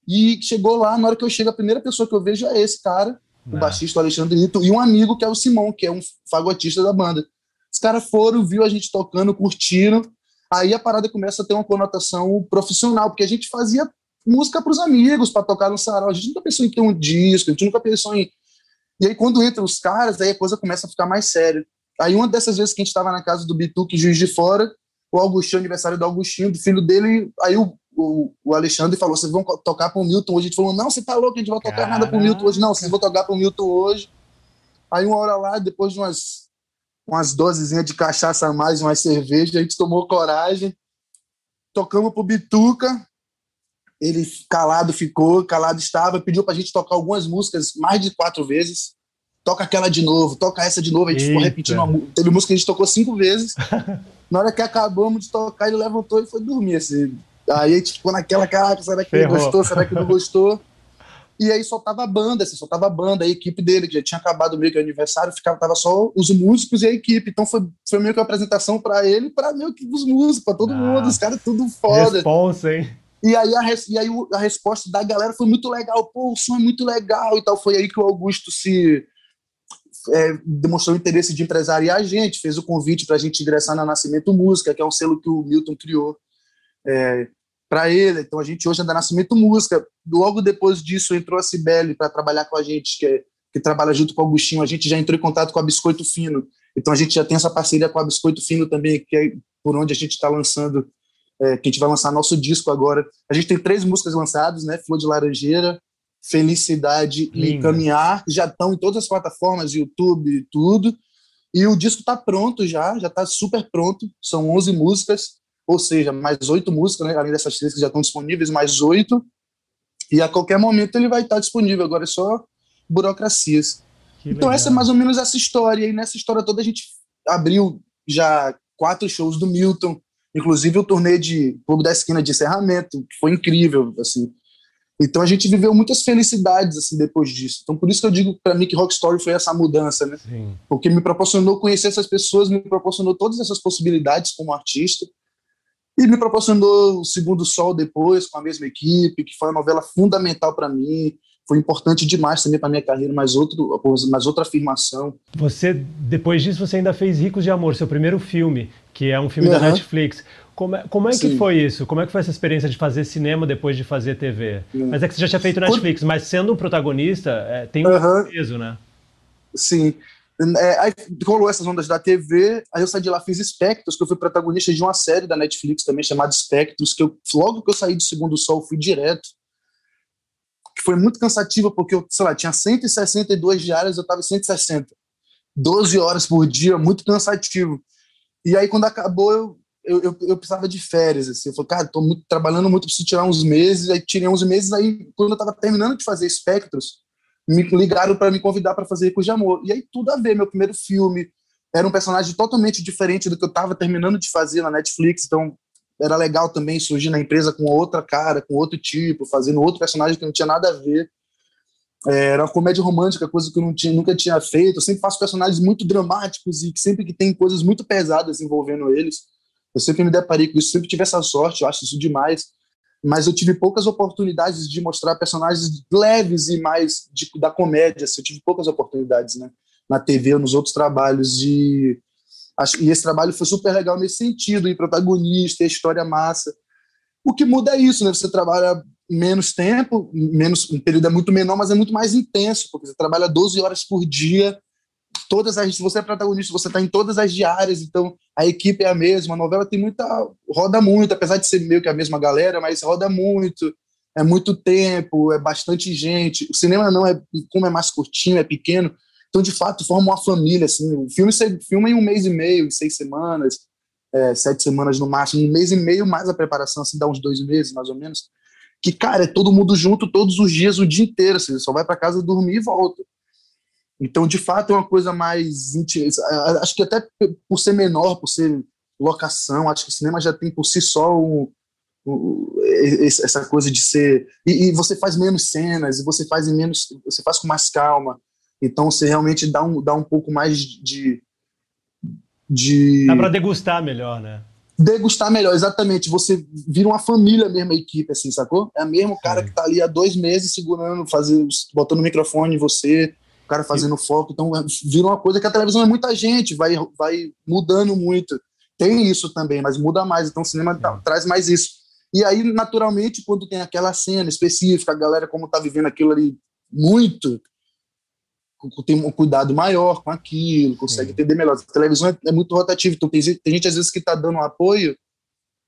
e chegou lá, na hora que eu chego, a primeira pessoa que eu vejo é esse cara, o baixista o Alexandre Nito, e um amigo que é o Simão, que é um fagotista da banda. Os caras foram, viu a gente tocando, curtindo. Aí a parada começa a ter uma conotação profissional, porque a gente fazia música para os amigos, para tocar no sarau. A gente nunca pensou em ter um disco, a gente nunca pensou em. E aí, quando entra os caras, aí a coisa começa a ficar mais séria. Aí, uma dessas vezes que a gente estava na casa do Bituque, Juiz de Fora, o Augustinho, aniversário do Augustinho, do filho dele, aí o, o, o Alexandre falou: vocês vão tocar para o Milton hoje? A gente falou: não, você tá louco, a gente vai tocar Caraca. nada o Milton hoje. Não, vocês vão tocar para o Milton hoje. Aí, uma hora lá, depois de umas umas dosezinhas de cachaça a mais, umas cerveja, a gente tomou coragem, tocamos pro Bituca, ele calado ficou, calado estava, pediu pra gente tocar algumas músicas mais de quatro vezes, toca aquela de novo, toca essa de novo, a gente Eita. ficou repetindo, uma, teve música que a gente tocou cinco vezes, na hora que acabamos de tocar, ele levantou e foi dormir, assim, aí a gente ficou naquela, cara, será que Ferrou. ele gostou, será que não gostou? E aí soltava a banda, assim, soltava a banda, a equipe dele, que já tinha acabado meio que o aniversário, ficava tava só os músicos e a equipe. Então foi, foi meio que uma apresentação para ele, para meio que os músicos, para todo ah, mundo, os caras tudo foda. Responsa, hein? E aí, a, e aí a resposta da galera foi muito legal, pô, o som é muito legal e tal. Foi aí que o Augusto se é, demonstrou interesse de empresariar a gente, fez o convite para a gente ingressar na Nascimento Música, que é um selo que o Milton criou. É, para ele. Então a gente hoje anda Nascimento Música. Logo depois disso entrou a Cibele para trabalhar com a gente, que, é, que trabalha junto com o Agostinho. A gente já entrou em contato com a Biscoito Fino. Então a gente já tem essa parceria com a Biscoito Fino também, que é por onde a gente está lançando, é, que a gente vai lançar nosso disco agora. A gente tem três músicas lançadas, né? Flor de Laranjeira, Felicidade Linda. e Caminhar, já estão em todas as plataformas, YouTube e tudo. E o disco está pronto já, já está super pronto. São 11 músicas ou seja, mais oito músicas, né? além dessas três que já estão disponíveis, mais oito, e a qualquer momento ele vai estar disponível, agora é só burocracias. Que então legal. essa é mais ou menos essa história, e nessa história toda a gente abriu já quatro shows do Milton, inclusive o turnê de Clube da Esquina de encerramento, que foi incrível, assim. Então a gente viveu muitas felicidades assim depois disso. Então por isso que eu digo para mim que Rock Story foi essa mudança, né? Sim. Porque me proporcionou conhecer essas pessoas, me proporcionou todas essas possibilidades como artista e me proporcionou o Segundo Sol depois, com a mesma equipe, que foi uma novela fundamental para mim. Foi importante demais também para minha carreira, mais, outro, mais outra afirmação. Você, depois disso, você ainda fez Ricos de Amor, seu primeiro filme, que é um filme uhum. da Netflix. Como é, como é que foi isso? Como é que foi essa experiência de fazer cinema depois de fazer TV? Uhum. Mas é que você já tinha feito Netflix, mas sendo um protagonista, é, tem um uhum. peso, né? Sim. É, aí rolou essas ondas da TV, aí eu saí de lá, fiz Spectros, que eu fui protagonista de uma série da Netflix também, chamada Spectros, que eu, logo que eu saí do Segundo Sol, fui direto. Foi muito cansativo, porque eu, sei lá, tinha 162 diárias, eu tava em 160. 12 horas por dia, muito cansativo. E aí, quando acabou, eu, eu, eu, eu precisava de férias. Assim. Eu falei, cara, tô muito, trabalhando muito, preciso tirar uns meses. Aí tirei uns meses, aí, quando eu tava terminando de fazer Spectros, me ligaram para me convidar para fazer Recurso de Amor. E aí tudo a ver, meu primeiro filme era um personagem totalmente diferente do que eu estava terminando de fazer na Netflix, então era legal também surgir na empresa com outra cara, com outro tipo, fazendo outro personagem que não tinha nada a ver. É, era uma comédia romântica, coisa que eu tinha, nunca tinha feito. Eu sempre faço personagens muito dramáticos e sempre que tem coisas muito pesadas envolvendo eles. Eu sempre me deparei com isso, sempre tive essa sorte, eu acho isso demais mas eu tive poucas oportunidades de mostrar personagens leves e mais de, da comédia. Assim, eu tive poucas oportunidades, né? Na TV nos outros trabalhos de acho, e esse trabalho foi super legal nesse sentido, e protagonista, e história massa. O que muda é isso, né? Você trabalha menos tempo, menos um período é muito menor, mas é muito mais intenso, porque você trabalha 12 horas por dia todas as. Você é protagonista, você está em todas as diárias, então a equipe é a mesma. A novela tem muita. roda muito, apesar de ser meio que a mesma galera, mas roda muito. É muito tempo, é bastante gente. O cinema não é, como é mais curtinho, é pequeno, então de fato forma uma família. Assim, o filme você filma em um mês e meio, seis semanas, é, sete semanas no máximo, um mês e meio mais a preparação, assim, dá uns dois meses mais ou menos. Que, cara, é todo mundo junto todos os dias, o dia inteiro. Assim, só vai para casa dormir e volta. Então, de fato, é uma coisa mais. Acho que até por ser menor, por ser locação, acho que o cinema já tem por si só essa coisa de ser. E, e, você faz menos cenas, e você faz menos. Você faz com mais calma. Então, você realmente dá um, dá um pouco mais de. de dá para degustar melhor, né? Degustar melhor, exatamente. Você vira uma família mesmo, a equipe, assim, sacou? É o mesmo cara que tá ali há dois meses segurando, fazendo, botando o microfone em você o cara fazendo foco. Então, vira uma coisa que a televisão é muita gente, vai, vai mudando muito. Tem isso também, mas muda mais. Então, o cinema tá, traz mais isso. E aí, naturalmente, quando tem aquela cena específica, a galera, como tá vivendo aquilo ali muito, tem um cuidado maior com aquilo, consegue entender melhor. A televisão é, é muito rotativa, então tem, tem, gente, às vezes, que tá dando um apoio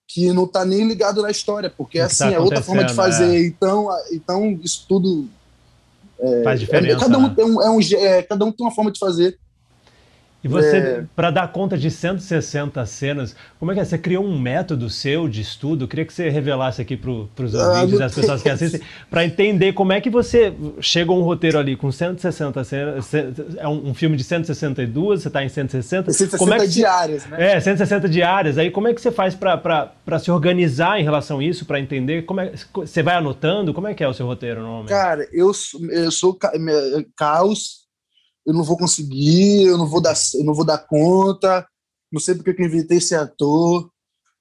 que não tá nem ligado na história, porque tá assim, tá é outra forma de fazer. É. Então, então, isso tudo é, Faz diferença. É, cada, um né? tem um, é um, é, cada um tem uma forma de fazer. E você, é... para dar conta de 160 cenas, como é que é? Você criou um método seu de estudo? Eu queria que você revelasse aqui para os ah, ouvintes, ah, as pessoas que assistem, para entender como é que você chega a um roteiro ali com 160 cenas, é um, um filme de 162, você está em 160. 160 como é que diárias, né? É, 160 diárias. Aí como é que você faz para se organizar em relação a isso, para entender? Como é, você vai anotando? Como é que é o seu roteiro normalmente? Cara, eu, eu sou caos eu não vou conseguir, eu não vou dar, eu não vou dar conta, não sei porque eu inventei esse ator,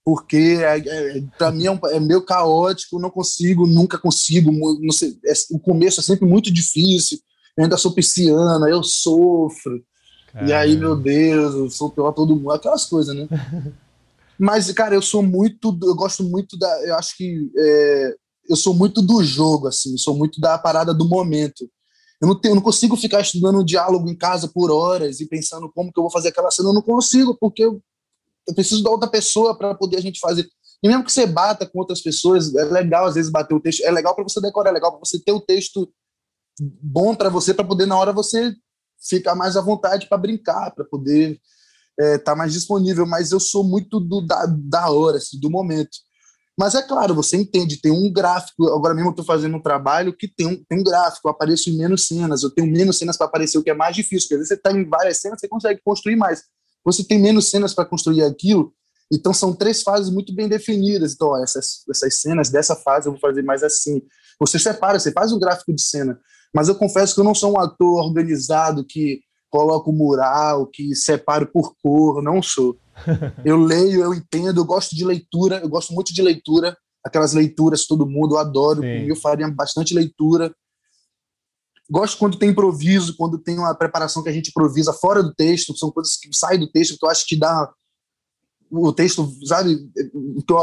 porque é, é, para mim é, um, é, meio caótico, não consigo, nunca consigo, não sei, é, o começo é sempre muito difícil, eu ainda sou pisciana, eu sofro, Caramba. e aí, meu Deus, eu sou pior todo mundo, aquelas coisas, né? Mas, cara, eu sou muito, eu gosto muito da, eu acho que é, eu sou muito do jogo, assim, sou muito da parada do momento. Eu não, tenho, não consigo ficar estudando um diálogo em casa por horas e pensando como que eu vou fazer aquela cena. Eu não consigo, porque eu, eu preciso da outra pessoa para poder a gente fazer. E mesmo que você bata com outras pessoas, é legal às vezes bater o texto. É legal para você decorar, é legal para você ter o texto bom para você, para poder na hora você ficar mais à vontade para brincar, para poder estar é, tá mais disponível. Mas eu sou muito do, da, da hora, assim, do momento. Mas é claro, você entende, tem um gráfico. Agora mesmo eu estou fazendo um trabalho que tem um, tem um gráfico, eu apareço em menos cenas, eu tenho menos cenas para aparecer, o que é mais difícil, porque às vezes você está em várias cenas, você consegue construir mais. Você tem menos cenas para construir aquilo, então são três fases muito bem definidas. Então, ó, essas, essas cenas dessa fase eu vou fazer mais assim. Você separa, você faz um gráfico de cena. Mas eu confesso que eu não sou um ator organizado que coloca o mural, que separo por cor, não sou. eu leio, eu entendo, eu gosto de leitura, eu gosto muito de leitura, aquelas leituras todo mundo, eu adoro, Sim. eu faria bastante leitura. Gosto quando tem improviso, quando tem uma preparação que a gente improvisa fora do texto, são coisas que saem do texto, que eu acho que dá o texto, sabe?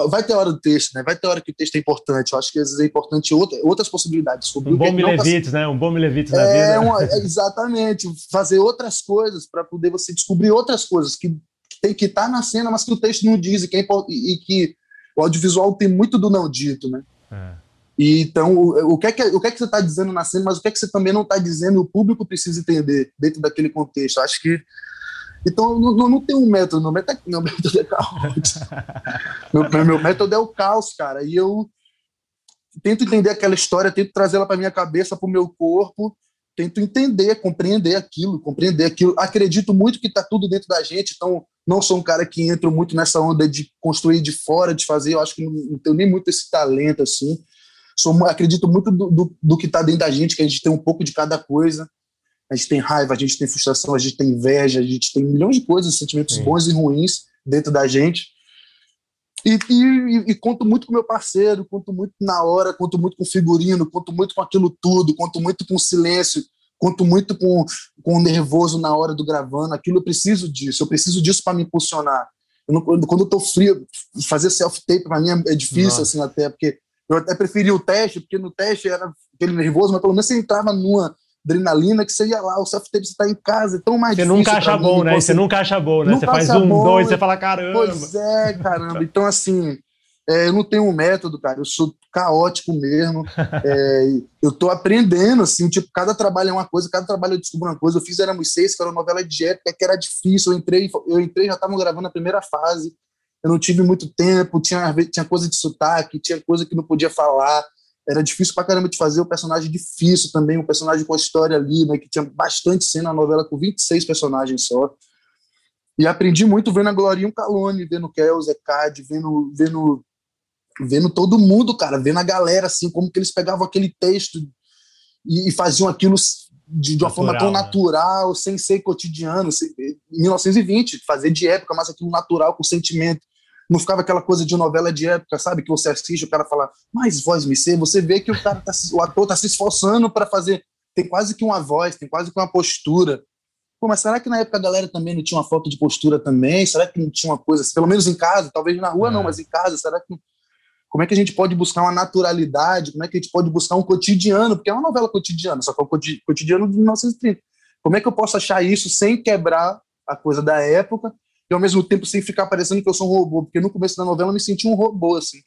Vai ter hora do texto, né? Vai ter hora que o texto é importante. Eu acho que às vezes é importante outra, outras possibilidades. Um bom Milevites, tá... né? Um bom Milevites na é, vida. Uma, é, exatamente. Fazer outras coisas para poder você descobrir outras coisas que tem que estar tá na cena, mas que o texto não diz e que, é, e que o audiovisual tem muito do não dito, né? É. E, então, o, o, que é que, o que é que você está dizendo na cena, mas o que é que você também não está dizendo, o público precisa entender dentro daquele contexto. Acho que então, não, não tem um método, meu método é, meu método é caos. meu, meu método é o caos, cara. E eu tento entender aquela história, tento trazer ela para minha cabeça, para o meu corpo, tento entender, compreender aquilo, compreender aquilo. Acredito muito que está tudo dentro da gente, então não sou um cara que entra muito nessa onda de construir de fora, de fazer. Eu acho que não, não tenho nem muito esse talento assim. Sou, acredito muito do, do, do que está dentro da gente, que a gente tem um pouco de cada coisa a gente tem raiva, a gente tem frustração, a gente tem inveja, a gente tem milhões de coisas, sentimentos Sim. bons e ruins dentro da gente. E, e, e, conto muito com meu parceiro, conto muito na hora, conto muito com figurino, conto muito com aquilo tudo, conto muito com silêncio, conto muito com, com o nervoso na hora do gravando. Aquilo eu preciso disso, eu preciso disso para me impulsionar. Eu não, quando eu tô frio, fazer self-tape para mim é, é difícil, Nossa. assim, até, porque eu até preferia o teste, porque no teste era aquele nervoso, mas pelo menos você entrava numa, adrenalina que você ia lá, o self-tape você tá em casa, é tão mais você difícil. Você nunca acha bom, né? Você nunca acha bom, né? Você faz um, bom, dois, você fala, caramba. Pois é, caramba. Então, assim, é, eu não tenho um método, cara, eu sou caótico mesmo. é, eu tô aprendendo, assim, tipo, cada trabalho é uma coisa, cada trabalho eu descubro uma coisa. Eu fiz Éramos Seis, que era uma novela de época, que era difícil. Eu entrei, eu entrei já estavam gravando a primeira fase. Eu não tive muito tempo, tinha, tinha coisa de sotaque, tinha coisa que não podia falar era difícil pra caramba de fazer, o um personagem difícil também, um personagem com a história ali, né, que tinha bastante cena, a novela com 26 personagens só. E aprendi muito vendo a Glorinha Calone, vendo o Kel, Zé Cade, vendo, vendo, vendo todo mundo, cara, vendo a galera, assim, como que eles pegavam aquele texto e, e faziam aquilo de, de uma natural, forma tão né? natural, sem ser cotidiano, sem, 1920, fazer de época, mas aquilo natural, com sentimento não ficava aquela coisa de novela de época, sabe? Que você assiste, o cara fala, mais voz me ser, você vê que o cara tá, o ator tá se esforçando para fazer, tem quase que uma voz, tem quase que uma postura. Pô, mas será que na época a galera também não tinha uma foto de postura também? Será que não tinha uma coisa, pelo menos em casa, talvez na rua é. não, mas em casa, será que como é que a gente pode buscar uma naturalidade? Como é que a gente pode buscar um cotidiano? Porque é uma novela cotidiana, só que é o cotidiano de 1930. Como é que eu posso achar isso sem quebrar a coisa da época e ao mesmo tempo sem ficar parecendo que eu sou um robô, porque no começo da novela eu me senti um robô, assim.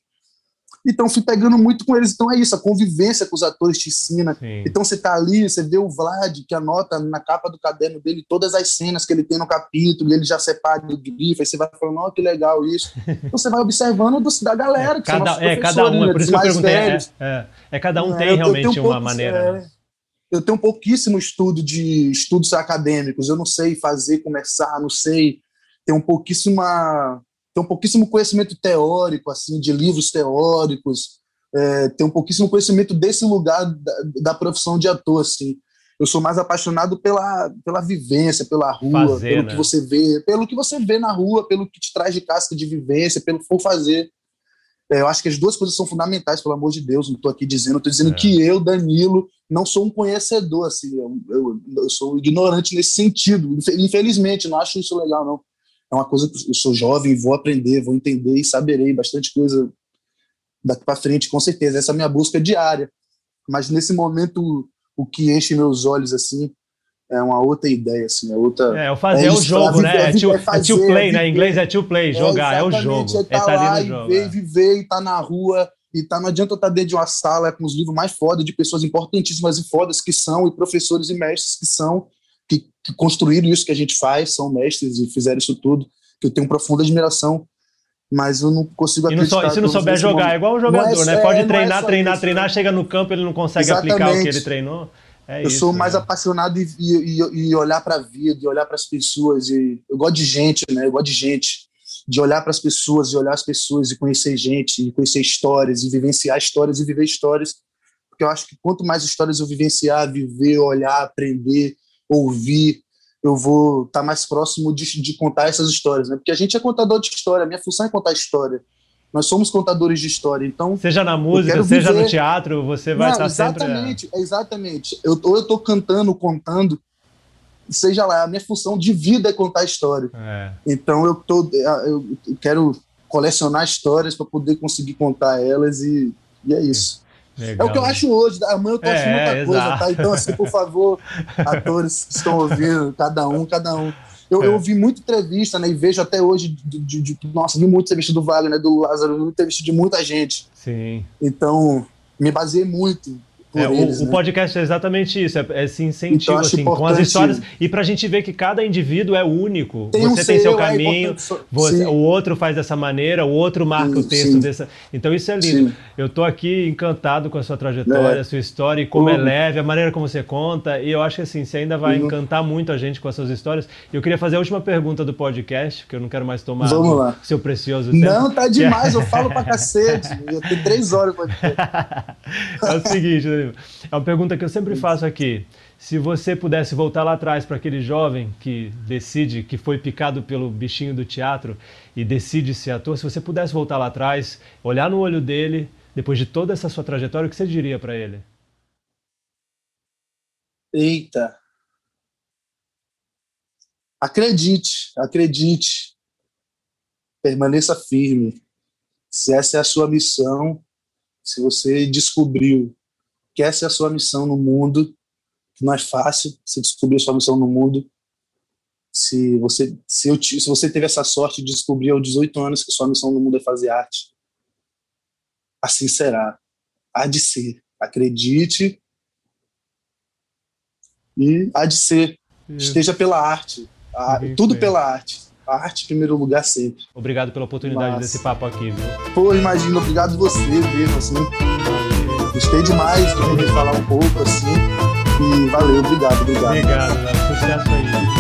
Então fui pegando muito com eles. Então é isso, a convivência com os atores te ensina. Sim. Então você tá ali, você vê o Vlad que anota na capa do caderno dele todas as cenas que ele tem no capítulo, e ele já separa o grifo, aí você vai falando, ó, oh, que legal isso. Então você vai observando do, da galera, é, cada, é, cada um, é por isso que eu perguntei. É, é, é, cada um é, tem realmente uma maneira. É, né? Eu tenho pouquíssimo estudo de estudos acadêmicos, eu não sei fazer, começar, não sei tem um pouquíssima tem um pouquíssimo conhecimento teórico assim de livros teóricos é, tem um pouquíssimo conhecimento desse lugar da, da, profissão de ator assim eu sou mais apaixonado pela, pela vivência pela rua fazer, pelo né? que você vê pelo que você vê na rua pelo que te traz de casca de vivência pelo que for fazer é, eu acho que as duas coisas são fundamentais pelo amor de Deus não estou aqui dizendo estou dizendo é. que eu Danilo não sou um conhecedor assim eu, eu, eu sou ignorante nesse sentido infelizmente não acho isso legal não é uma coisa que eu sou jovem, vou aprender, vou entender e saberei bastante coisa daqui para frente, com certeza. Essa é a minha busca diária. Mas nesse momento, o que enche meus olhos assim é uma outra ideia, assim, é outra. É, o fazer é, é o jogo, né? É, to, é, fazer, é to play, né? Em inglês é to play, jogar, é, o jogo. É tá, tá lá e jogo, ver, é. viver, e tá na rua, e tá, não adianta eu estar tá dentro de uma sala com os livros mais fodas de pessoas importantíssimas e fodas que são, e professores e mestres que são, que, que construíram isso que a gente faz, são mestres e fizeram isso tudo, que eu tenho profunda admiração, mas eu não consigo acreditar. E, não, se não souber jogar, é igual um jogador, é, né? Pode é, treinar, é treinar, isso, treinar, né? chega no campo, ele não consegue Exatamente. aplicar o que ele treinou. É eu isso, sou mais né? apaixonado e, e, e olhar para a vida, e olhar para as pessoas. E eu gosto de gente, né? Eu gosto de gente, de olhar para as pessoas, e olhar as pessoas e conhecer gente, e conhecer histórias, e vivenciar histórias e viver histórias. Porque eu acho que quanto mais histórias eu vivenciar, viver, olhar, aprender, ouvir, eu vou estar tá mais próximo de, de, contar essas histórias, né? Porque a gente é contador de história, a minha função é contar história. Nós somos contadores de história, então... Seja na música, seja no teatro, você vai Não, estar exatamente, sempre... Exatamente, exatamente. Eu, ou eu estou cantando, contando, seja lá, a minha função de vida é contar história. É. Então eu, tô, eu quero colecionar histórias para poder conseguir contar elas e, e é isso. Legal. É o que eu acho hoje. Amanhã eu tô achando é, muita coisa, tá? Então, assim, por favor, atores que estão ouvindo, cada um, cada um. Eu, é. eu ouvi muita entrevista, né? E vejo até hoje, de, de, de nossa, vi muita entrevista do Wagner, do Lázaro, muita entrevista de muita gente. Sim. Então, me baseei muito é, eles, o, né? o, podcast é exatamente isso, é, é esse incentivo então, assim, com as histórias e para a gente ver que cada indivíduo é único. Tem você um tem seu é caminho, é você, o outro faz dessa maneira, o outro marca sim, o texto sim. dessa. Então isso é lindo. Sim. Eu estou aqui encantado com a sua trajetória, é. a sua história e como uhum. é leve, a maneira como você conta. E eu acho que assim, você ainda vai uhum. encantar muito a gente com as suas histórias. Eu queria fazer a última pergunta do podcast, porque eu não quero mais tomar seu precioso tempo. Não, tá demais, eu falo pra cacete. Eu tenho três horas para É o seguinte, é uma pergunta que eu sempre faço aqui. Se você pudesse voltar lá atrás para aquele jovem que decide, que foi picado pelo bichinho do teatro e decide ser ator, se você pudesse voltar lá atrás, olhar no olho dele, depois de toda essa sua trajetória, o que você diria para ele? Eita. Acredite, acredite. Permaneça firme. Se essa é a sua missão, se você descobriu que essa é a sua missão no mundo, que não é fácil você descobrir a sua missão no mundo. Se você, se, eu, se você teve essa sorte de descobrir aos 18 anos que sua missão no mundo é fazer arte, assim será. Há de ser. Acredite e há de ser. Isso. Esteja pela arte. A, tudo pela arte. A arte em primeiro lugar sempre. Obrigado pela oportunidade Mas... desse papo aqui, viu? Pô, imagina, obrigado você mesmo, assim. Gostei demais de poder falar um pouco assim. E valeu, obrigado, obrigado. Obrigado, sucesso aí.